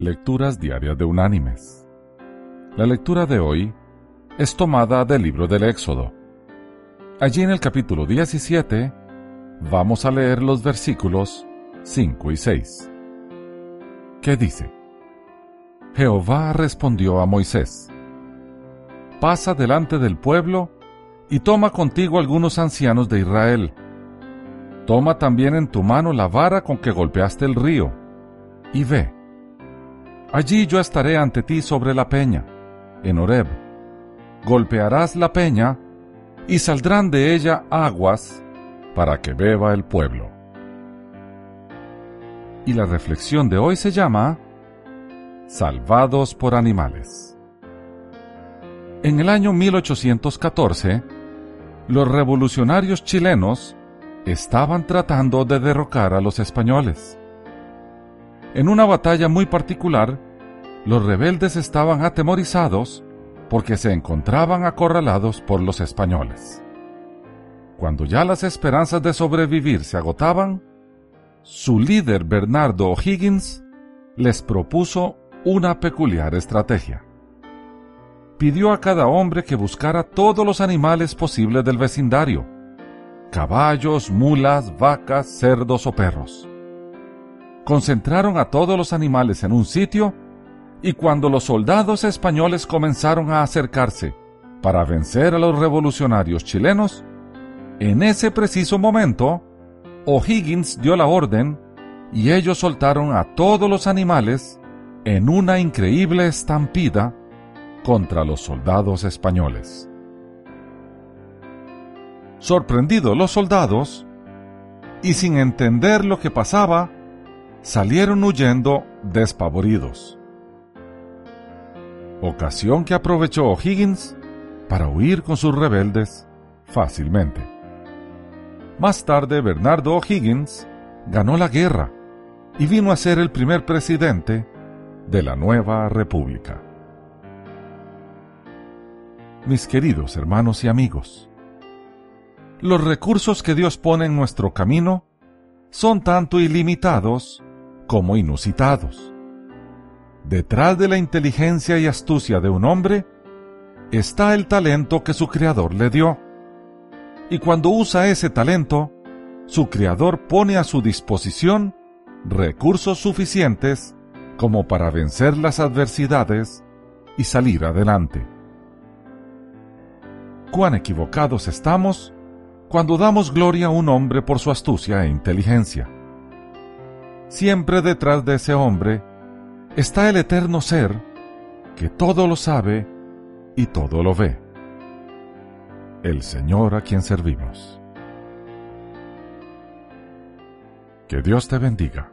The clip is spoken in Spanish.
Lecturas Diarias de Unánimes. La lectura de hoy es tomada del libro del Éxodo. Allí en el capítulo 17 vamos a leer los versículos 5 y 6. ¿Qué dice? Jehová respondió a Moisés, Pasa delante del pueblo y toma contigo algunos ancianos de Israel. Toma también en tu mano la vara con que golpeaste el río, y ve. Allí yo estaré ante ti sobre la peña, en Horeb. Golpearás la peña, y saldrán de ella aguas para que beba el pueblo. Y la reflexión de hoy se llama Salvados por animales. En el año 1814, los revolucionarios chilenos estaban tratando de derrocar a los españoles. En una batalla muy particular, los rebeldes estaban atemorizados porque se encontraban acorralados por los españoles. Cuando ya las esperanzas de sobrevivir se agotaban, su líder Bernardo O'Higgins les propuso una peculiar estrategia. Pidió a cada hombre que buscara todos los animales posibles del vecindario, caballos, mulas, vacas, cerdos o perros. Concentraron a todos los animales en un sitio y cuando los soldados españoles comenzaron a acercarse para vencer a los revolucionarios chilenos, en ese preciso momento, O'Higgins dio la orden y ellos soltaron a todos los animales en una increíble estampida contra los soldados españoles. Sorprendidos los soldados, y sin entender lo que pasaba, salieron huyendo despavoridos. Ocasión que aprovechó O'Higgins para huir con sus rebeldes fácilmente. Más tarde, Bernardo O'Higgins ganó la guerra y vino a ser el primer presidente de la nueva república. Mis queridos hermanos y amigos, los recursos que Dios pone en nuestro camino son tanto ilimitados como inusitados. Detrás de la inteligencia y astucia de un hombre está el talento que su Creador le dio. Y cuando usa ese talento, su Creador pone a su disposición recursos suficientes como para vencer las adversidades y salir adelante. Cuán equivocados estamos cuando damos gloria a un hombre por su astucia e inteligencia. Siempre detrás de ese hombre está el eterno ser que todo lo sabe y todo lo ve. El Señor a quien servimos. Que Dios te bendiga.